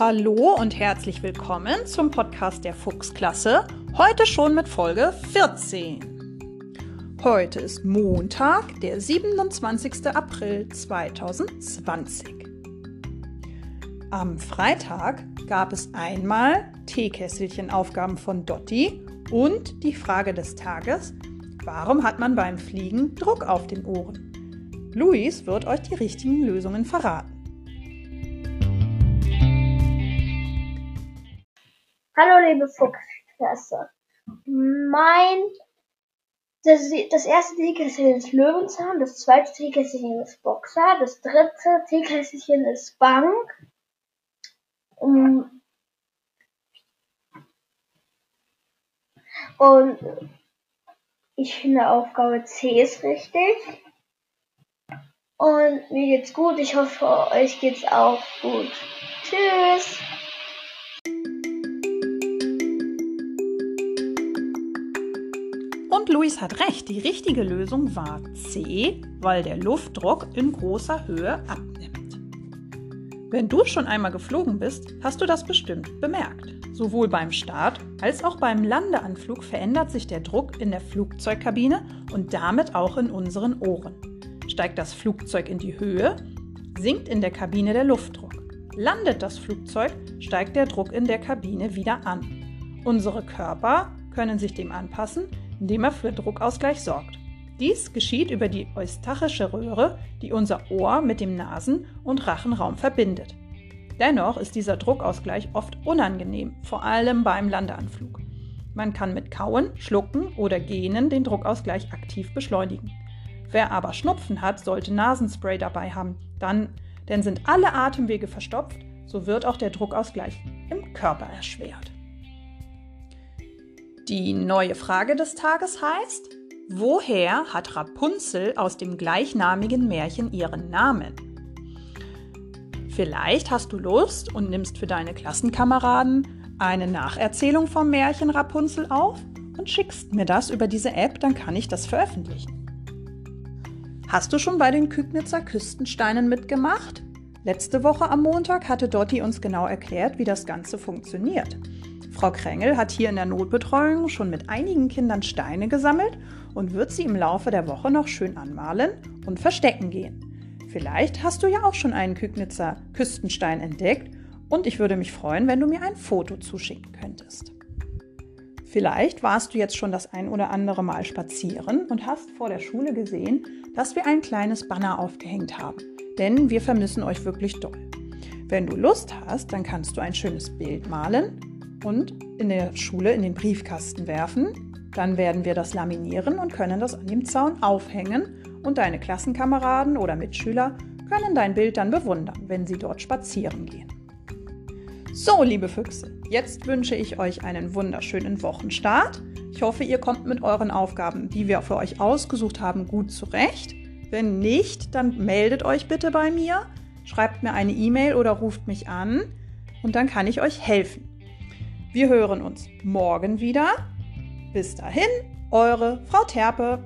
Hallo und herzlich willkommen zum Podcast der Fuchsklasse. Heute schon mit Folge 14. Heute ist Montag, der 27. April 2020. Am Freitag gab es einmal Teekesselchen-Aufgaben von Dotti und die Frage des Tages, warum hat man beim Fliegen Druck auf den Ohren? Luis wird euch die richtigen Lösungen verraten. Liebe Fuchsklasse. Mein das, das erste Teekesselchen ist Löwenzahn, das zweite Teekesselchen ist Boxer, das dritte Teekesselchen ist Bank. Und ich finde Aufgabe C ist richtig. Und mir geht's gut. Ich hoffe, euch geht's auch gut. Tschüss. Und Luis hat recht, die richtige Lösung war C, weil der Luftdruck in großer Höhe abnimmt. Wenn du schon einmal geflogen bist, hast du das bestimmt bemerkt. Sowohl beim Start als auch beim Landeanflug verändert sich der Druck in der Flugzeugkabine und damit auch in unseren Ohren. Steigt das Flugzeug in die Höhe, sinkt in der Kabine der Luftdruck. Landet das Flugzeug, steigt der Druck in der Kabine wieder an. Unsere Körper können sich dem anpassen, indem er für Druckausgleich sorgt. Dies geschieht über die eustachische Röhre, die unser Ohr mit dem Nasen- und Rachenraum verbindet. Dennoch ist dieser Druckausgleich oft unangenehm, vor allem beim Landeanflug. Man kann mit Kauen, Schlucken oder Gähnen den Druckausgleich aktiv beschleunigen. Wer aber Schnupfen hat, sollte Nasenspray dabei haben, dann, denn sind alle Atemwege verstopft, so wird auch der Druckausgleich im Körper erschwert. Die neue Frage des Tages heißt, woher hat Rapunzel aus dem gleichnamigen Märchen ihren Namen? Vielleicht hast du Lust und nimmst für deine Klassenkameraden eine Nacherzählung vom Märchen Rapunzel auf und schickst mir das über diese App, dann kann ich das veröffentlichen. Hast du schon bei den Kügnitzer Küstensteinen mitgemacht? Letzte Woche am Montag hatte Dotti uns genau erklärt, wie das Ganze funktioniert. Frau Krängel hat hier in der Notbetreuung schon mit einigen Kindern Steine gesammelt und wird sie im Laufe der Woche noch schön anmalen und verstecken gehen. Vielleicht hast du ja auch schon einen Kügnitzer Küstenstein entdeckt und ich würde mich freuen, wenn du mir ein Foto zuschicken könntest. Vielleicht warst du jetzt schon das ein oder andere Mal spazieren und hast vor der Schule gesehen, dass wir ein kleines Banner aufgehängt haben, denn wir vermissen euch wirklich doll. Wenn du Lust hast, dann kannst du ein schönes Bild malen und in der Schule in den Briefkasten werfen. Dann werden wir das laminieren und können das an dem Zaun aufhängen und deine Klassenkameraden oder Mitschüler können dein Bild dann bewundern, wenn sie dort spazieren gehen. So, liebe Füchse, jetzt wünsche ich euch einen wunderschönen Wochenstart. Ich hoffe, ihr kommt mit euren Aufgaben, die wir für euch ausgesucht haben, gut zurecht. Wenn nicht, dann meldet euch bitte bei mir, schreibt mir eine E-Mail oder ruft mich an und dann kann ich euch helfen. Wir hören uns morgen wieder. Bis dahin, eure Frau Terpe.